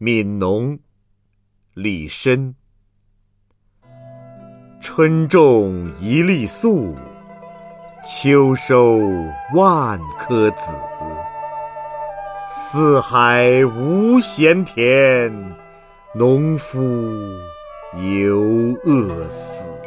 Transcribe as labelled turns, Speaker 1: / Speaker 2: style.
Speaker 1: 悯农李绅春种一粒粟秋收万颗子。四海无闲田农夫犹饿死。